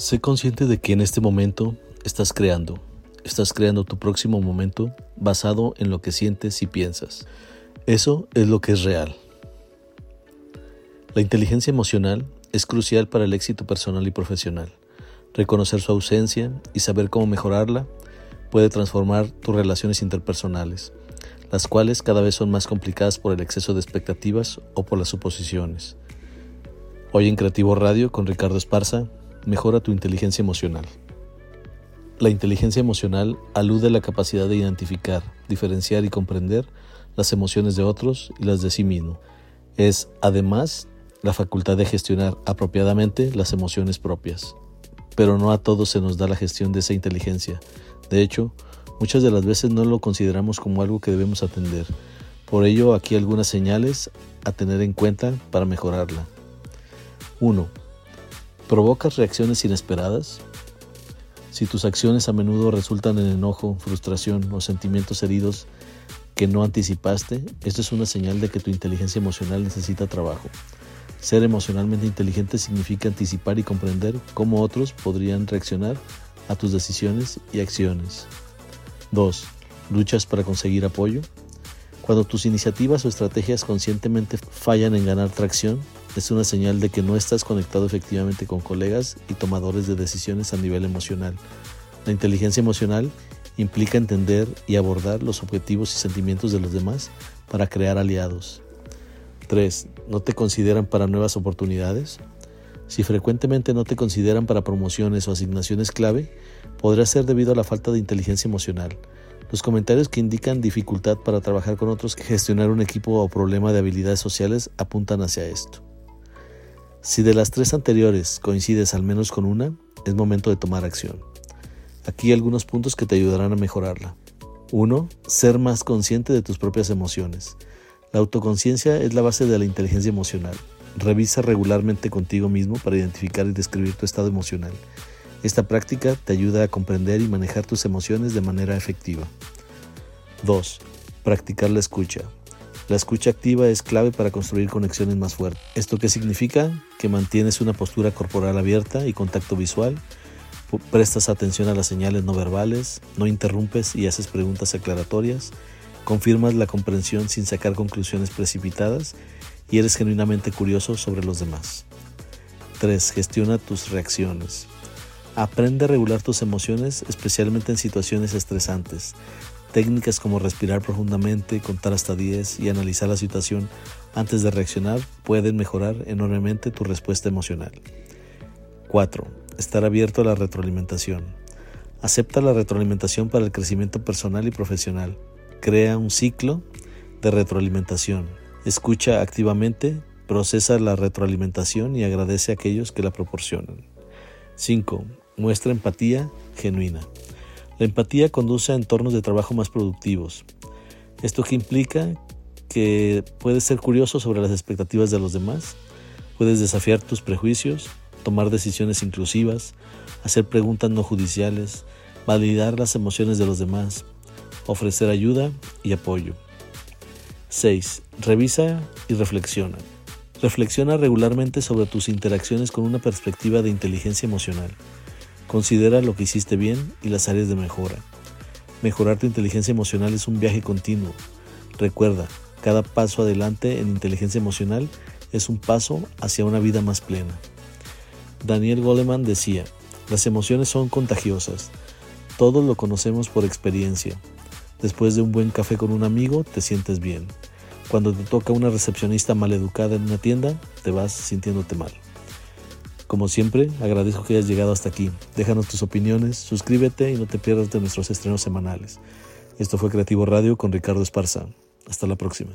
Sé consciente de que en este momento estás creando. Estás creando tu próximo momento basado en lo que sientes y piensas. Eso es lo que es real. La inteligencia emocional es crucial para el éxito personal y profesional. Reconocer su ausencia y saber cómo mejorarla puede transformar tus relaciones interpersonales, las cuales cada vez son más complicadas por el exceso de expectativas o por las suposiciones. Hoy en Creativo Radio con Ricardo Esparza mejora tu inteligencia emocional. La inteligencia emocional alude a la capacidad de identificar, diferenciar y comprender las emociones de otros y las de sí mismo. Es, además, la facultad de gestionar apropiadamente las emociones propias. Pero no a todos se nos da la gestión de esa inteligencia. De hecho, muchas de las veces no lo consideramos como algo que debemos atender. Por ello, aquí algunas señales a tener en cuenta para mejorarla. 1. ¿Provocas reacciones inesperadas? Si tus acciones a menudo resultan en enojo, frustración o sentimientos heridos que no anticipaste, esto es una señal de que tu inteligencia emocional necesita trabajo. Ser emocionalmente inteligente significa anticipar y comprender cómo otros podrían reaccionar a tus decisiones y acciones. 2. ¿Luchas para conseguir apoyo? Cuando tus iniciativas o estrategias conscientemente fallan en ganar tracción, es una señal de que no estás conectado efectivamente con colegas y tomadores de decisiones a nivel emocional. La inteligencia emocional implica entender y abordar los objetivos y sentimientos de los demás para crear aliados. 3. ¿No te consideran para nuevas oportunidades? Si frecuentemente no te consideran para promociones o asignaciones clave, podría ser debido a la falta de inteligencia emocional. Los comentarios que indican dificultad para trabajar con otros, gestionar un equipo o problema de habilidades sociales apuntan hacia esto. Si de las tres anteriores coincides al menos con una, es momento de tomar acción. Aquí algunos puntos que te ayudarán a mejorarla. 1. Ser más consciente de tus propias emociones. La autoconciencia es la base de la inteligencia emocional. Revisa regularmente contigo mismo para identificar y describir tu estado emocional. Esta práctica te ayuda a comprender y manejar tus emociones de manera efectiva. 2. Practicar la escucha. La escucha activa es clave para construir conexiones más fuertes. ¿Esto qué significa? Que mantienes una postura corporal abierta y contacto visual, prestas atención a las señales no verbales, no interrumpes y haces preguntas aclaratorias, confirmas la comprensión sin sacar conclusiones precipitadas y eres genuinamente curioso sobre los demás. 3. Gestiona tus reacciones. Aprende a regular tus emociones, especialmente en situaciones estresantes. Técnicas como respirar profundamente, contar hasta 10 y analizar la situación antes de reaccionar pueden mejorar enormemente tu respuesta emocional. 4. Estar abierto a la retroalimentación. Acepta la retroalimentación para el crecimiento personal y profesional. Crea un ciclo de retroalimentación. Escucha activamente, procesa la retroalimentación y agradece a aquellos que la proporcionan. 5. Muestra empatía genuina. La empatía conduce a entornos de trabajo más productivos. Esto que implica que puedes ser curioso sobre las expectativas de los demás, puedes desafiar tus prejuicios, tomar decisiones inclusivas, hacer preguntas no judiciales, validar las emociones de los demás, ofrecer ayuda y apoyo. 6. Revisa y reflexiona. Reflexiona regularmente sobre tus interacciones con una perspectiva de inteligencia emocional. Considera lo que hiciste bien y las áreas de mejora. Mejorar tu inteligencia emocional es un viaje continuo. Recuerda, cada paso adelante en inteligencia emocional es un paso hacia una vida más plena. Daniel Goleman decía, las emociones son contagiosas. Todos lo conocemos por experiencia. Después de un buen café con un amigo, te sientes bien. Cuando te toca una recepcionista maleducada en una tienda, te vas sintiéndote mal. Como siempre, agradezco que hayas llegado hasta aquí. Déjanos tus opiniones, suscríbete y no te pierdas de nuestros estrenos semanales. Esto fue Creativo Radio con Ricardo Esparza. Hasta la próxima.